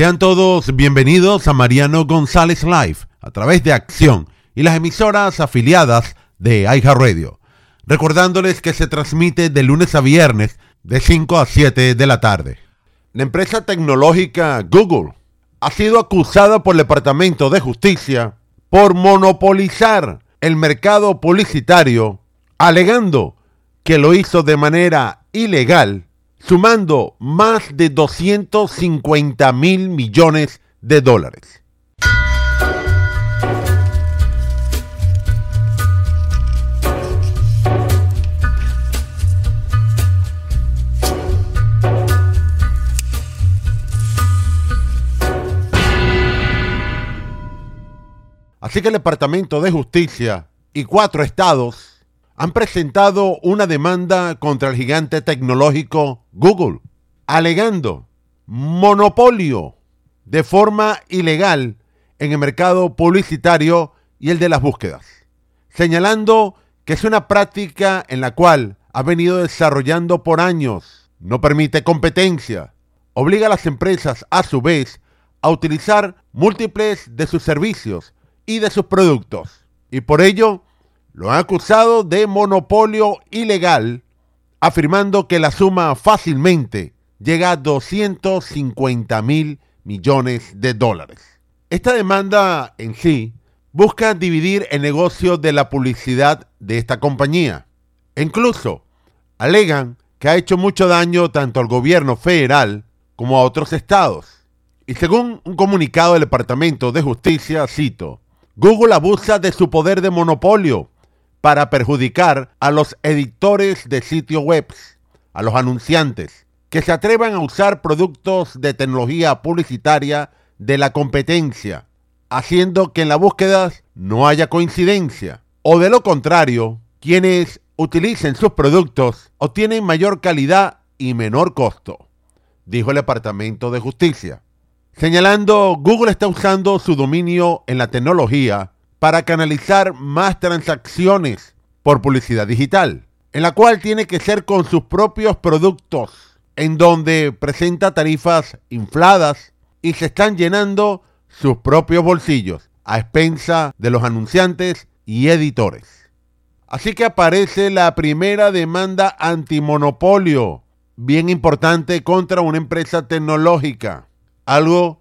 Sean todos bienvenidos a Mariano González Live a través de Acción y las emisoras afiliadas de Radio. Recordándoles que se transmite de lunes a viernes de 5 a 7 de la tarde. La empresa tecnológica Google ha sido acusada por el Departamento de Justicia por monopolizar el mercado publicitario, alegando que lo hizo de manera ilegal, sumando más de 250 mil millones de dólares. Así que el Departamento de Justicia y cuatro estados han presentado una demanda contra el gigante tecnológico Google, alegando monopolio de forma ilegal en el mercado publicitario y el de las búsquedas, señalando que es una práctica en la cual ha venido desarrollando por años, no permite competencia, obliga a las empresas a su vez a utilizar múltiples de sus servicios y de sus productos. Y por ello lo han acusado de monopolio ilegal, afirmando que la suma fácilmente llega a 250 mil millones de dólares. Esta demanda en sí busca dividir el negocio de la publicidad de esta compañía. E incluso alegan que ha hecho mucho daño tanto al gobierno federal como a otros estados. Y según un comunicado del Departamento de Justicia, cito, Google abusa de su poder de monopolio para perjudicar a los editores de sitios web, a los anunciantes, que se atrevan a usar productos de tecnología publicitaria de la competencia, haciendo que en la búsqueda no haya coincidencia. O de lo contrario, quienes utilicen sus productos obtienen mayor calidad y menor costo, dijo el Departamento de Justicia señalando Google está usando su dominio en la tecnología para canalizar más transacciones por publicidad digital, en la cual tiene que ser con sus propios productos, en donde presenta tarifas infladas y se están llenando sus propios bolsillos a expensa de los anunciantes y editores. Así que aparece la primera demanda antimonopolio, bien importante contra una empresa tecnológica algo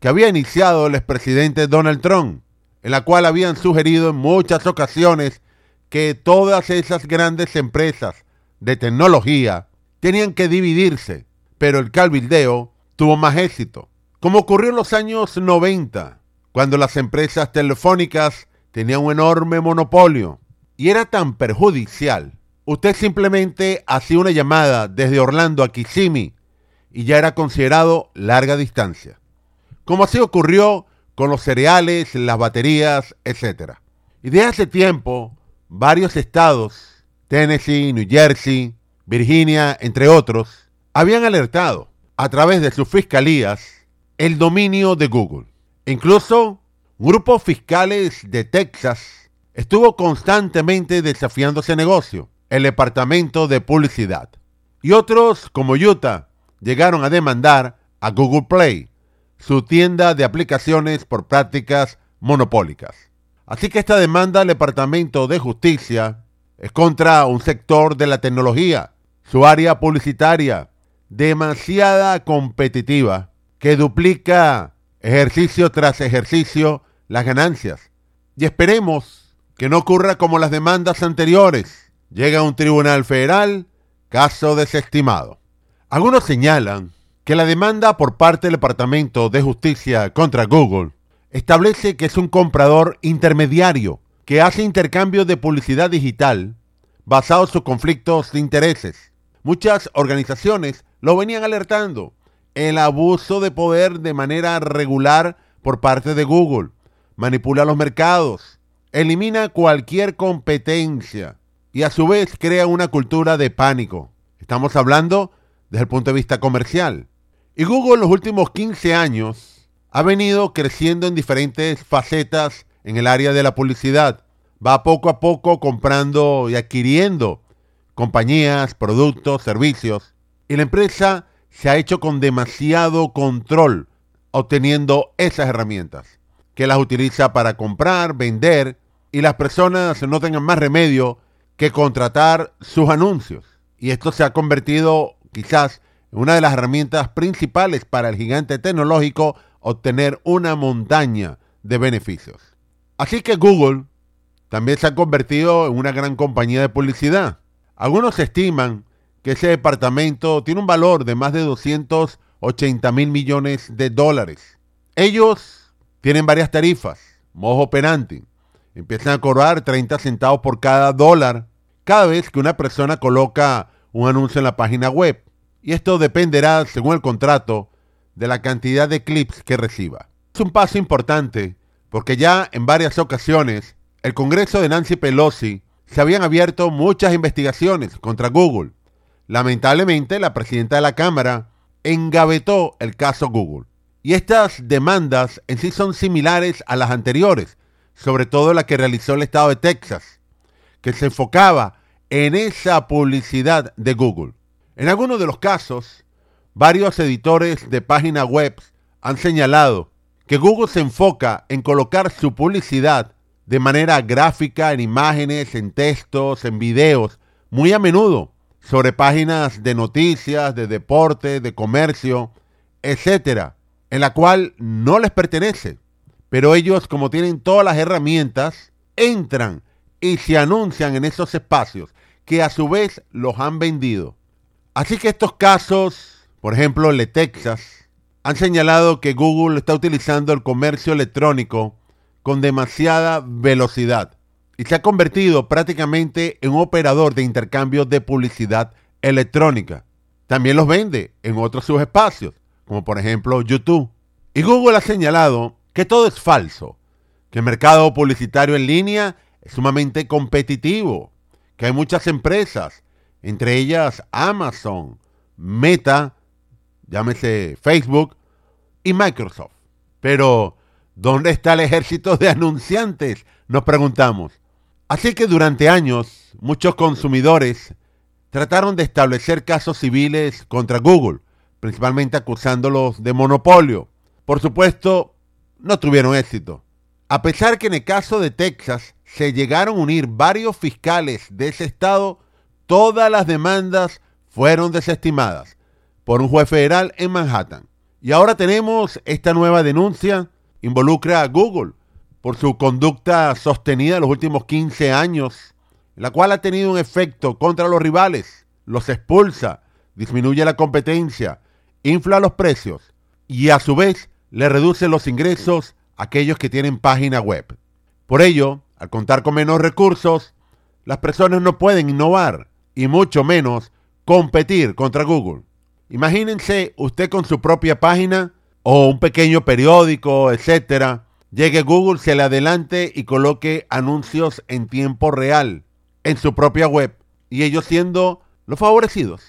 que había iniciado el expresidente Donald Trump, en la cual habían sugerido en muchas ocasiones que todas esas grandes empresas de tecnología tenían que dividirse, pero el calvildeo tuvo más éxito, como ocurrió en los años 90, cuando las empresas telefónicas tenían un enorme monopolio y era tan perjudicial. Usted simplemente hacía una llamada desde Orlando a Kissimmee y ya era considerado larga distancia, como así ocurrió con los cereales, las baterías, etc. Y de hace tiempo, varios estados, Tennessee, New Jersey, Virginia, entre otros, habían alertado a través de sus fiscalías el dominio de Google. incluso grupos fiscales de Texas estuvo constantemente desafiando ese negocio, el Departamento de Publicidad. Y otros, como Utah, llegaron a demandar a Google Play, su tienda de aplicaciones por prácticas monopólicas. Así que esta demanda del Departamento de Justicia es contra un sector de la tecnología, su área publicitaria, demasiada competitiva, que duplica ejercicio tras ejercicio las ganancias. Y esperemos que no ocurra como las demandas anteriores. Llega a un tribunal federal, caso desestimado. Algunos señalan que la demanda por parte del Departamento de Justicia contra Google establece que es un comprador intermediario que hace intercambio de publicidad digital basado en sus conflictos de intereses. Muchas organizaciones lo venían alertando. El abuso de poder de manera regular por parte de Google. Manipula los mercados. Elimina cualquier competencia. Y a su vez crea una cultura de pánico. Estamos hablando desde el punto de vista comercial. Y Google en los últimos 15 años ha venido creciendo en diferentes facetas en el área de la publicidad. Va poco a poco comprando y adquiriendo compañías, productos, servicios. Y la empresa se ha hecho con demasiado control obteniendo esas herramientas, que las utiliza para comprar, vender y las personas no tengan más remedio que contratar sus anuncios. Y esto se ha convertido quizás una de las herramientas principales para el gigante tecnológico obtener una montaña de beneficios. Así que Google también se ha convertido en una gran compañía de publicidad. Algunos estiman que ese departamento tiene un valor de más de 280 mil millones de dólares. Ellos tienen varias tarifas, modo operante. Empiezan a cobrar 30 centavos por cada dólar cada vez que una persona coloca un anuncio en la página web. Y esto dependerá, según el contrato, de la cantidad de clips que reciba. Es un paso importante porque ya en varias ocasiones el Congreso de Nancy Pelosi se habían abierto muchas investigaciones contra Google. Lamentablemente, la presidenta de la Cámara engavetó el caso Google. Y estas demandas en sí son similares a las anteriores, sobre todo la que realizó el estado de Texas, que se enfocaba en esa publicidad de Google. En algunos de los casos, varios editores de páginas web han señalado que Google se enfoca en colocar su publicidad de manera gráfica, en imágenes, en textos, en videos, muy a menudo sobre páginas de noticias, de deporte, de comercio, etcétera, en la cual no les pertenece. Pero ellos, como tienen todas las herramientas, entran y se anuncian en esos espacios que a su vez los han vendido. Así que estos casos, por ejemplo el de Texas, han señalado que Google está utilizando el comercio electrónico con demasiada velocidad y se ha convertido prácticamente en un operador de intercambio de publicidad electrónica. También los vende en otros subespacios, como por ejemplo YouTube. Y Google ha señalado que todo es falso, que el mercado publicitario en línea es sumamente competitivo, que hay muchas empresas, entre ellas Amazon, Meta, llámese Facebook y Microsoft. Pero ¿Dónde está el ejército de anunciantes? Nos preguntamos. Así que durante años muchos consumidores trataron de establecer casos civiles contra Google, principalmente acusándolos de monopolio. Por supuesto, no tuvieron éxito. A pesar que en el caso de Texas se llegaron a unir varios fiscales de ese estado, todas las demandas fueron desestimadas por un juez federal en Manhattan. Y ahora tenemos esta nueva denuncia involucra a Google por su conducta sostenida en los últimos 15 años, la cual ha tenido un efecto contra los rivales, los expulsa, disminuye la competencia, infla los precios y a su vez le reduce los ingresos a aquellos que tienen página web. Por ello, al contar con menos recursos, las personas no pueden innovar y mucho menos competir contra Google. Imagínense usted con su propia página o un pequeño periódico, etcétera, llegue Google, se le adelante y coloque anuncios en tiempo real en su propia web y ellos siendo los favorecidos.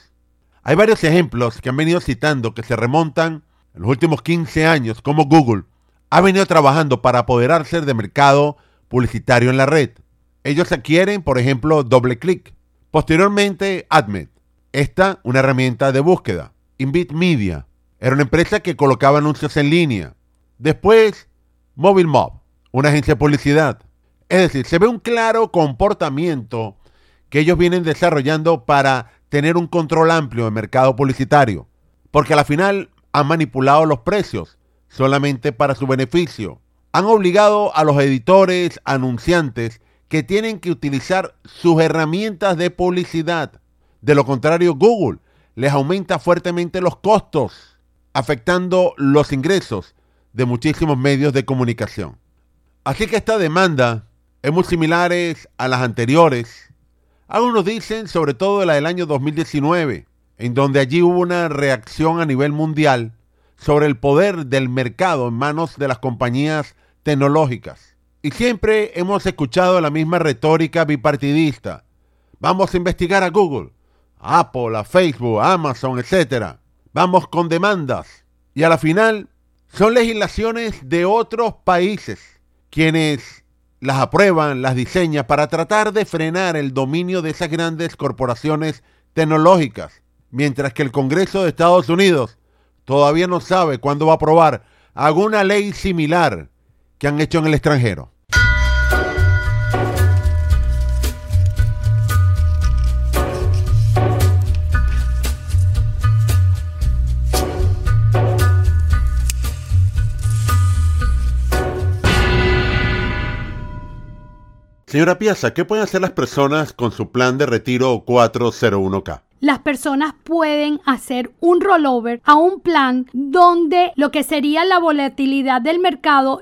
Hay varios ejemplos que han venido citando que se remontan en los últimos 15 años como Google ha venido trabajando para apoderarse del mercado publicitario en la red. Ellos adquieren, por ejemplo, DoubleClick. Posteriormente, AdMed. Esta, una herramienta de búsqueda. Invit Media, era una empresa que colocaba anuncios en línea. Después, Mobile Mob, una agencia de publicidad. Es decir, se ve un claro comportamiento que ellos vienen desarrollando para tener un control amplio del mercado publicitario. Porque a la final han manipulado los precios solamente para su beneficio. Han obligado a los editores, anunciantes, que tienen que utilizar sus herramientas de publicidad. De lo contrario, Google les aumenta fuertemente los costos afectando los ingresos de muchísimos medios de comunicación. Así que esta demanda es muy similar a las anteriores. Algunos dicen, sobre todo la del año 2019, en donde allí hubo una reacción a nivel mundial sobre el poder del mercado en manos de las compañías tecnológicas. Y siempre hemos escuchado la misma retórica bipartidista. Vamos a investigar a Google, a Apple, a Facebook, a Amazon, etc vamos con demandas. Y a la final son legislaciones de otros países quienes las aprueban, las diseñan para tratar de frenar el dominio de esas grandes corporaciones tecnológicas. Mientras que el Congreso de Estados Unidos todavía no sabe cuándo va a aprobar haga una ley similar que han hecho en el extranjero. Señora Piazza, ¿qué pueden hacer las personas con su plan de retiro 401k? las personas pueden hacer un rollover a un plan donde lo que sería la volatilidad del mercado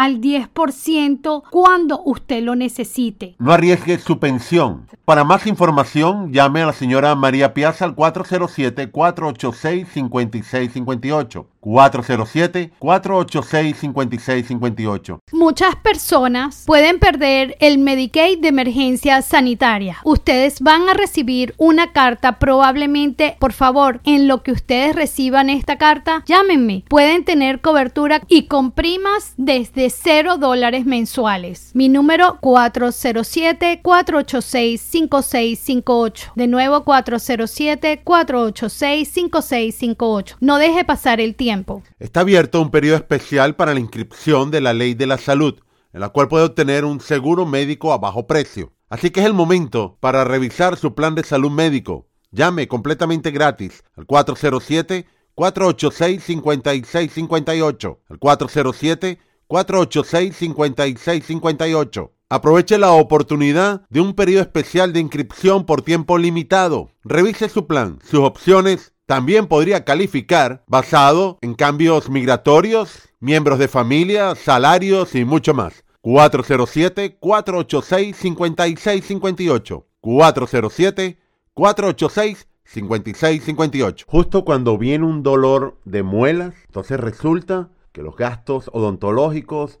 al 10% cuando usted lo necesite. No arriesgue su pensión. Para más información, llame a la señora María Piazza al 407-486-5658. 407-486-5658. Muchas personas pueden perder el Medicaid de emergencia sanitaria. Ustedes van a recibir una carta probablemente, por favor, en lo que ustedes reciban esta carta, llámenme. Pueden tener cobertura y con primas desde 0 dólares mensuales. Mi número 407-486-5658. De nuevo 407-486-5658. No deje pasar el tiempo. Está abierto un periodo especial para la inscripción de la ley de la salud, en la cual puede obtener un seguro médico a bajo precio. Así que es el momento para revisar su plan de salud médico. Llame completamente gratis al 407 486 5658 al 407 486-5658. Aproveche la oportunidad de un periodo especial de inscripción por tiempo limitado. Revise su plan, sus opciones. También podría calificar basado en cambios migratorios, miembros de familia, salarios y mucho más. 407-486-5658. 407-486-5658. Justo cuando viene un dolor de muelas, entonces resulta que los gastos odontológicos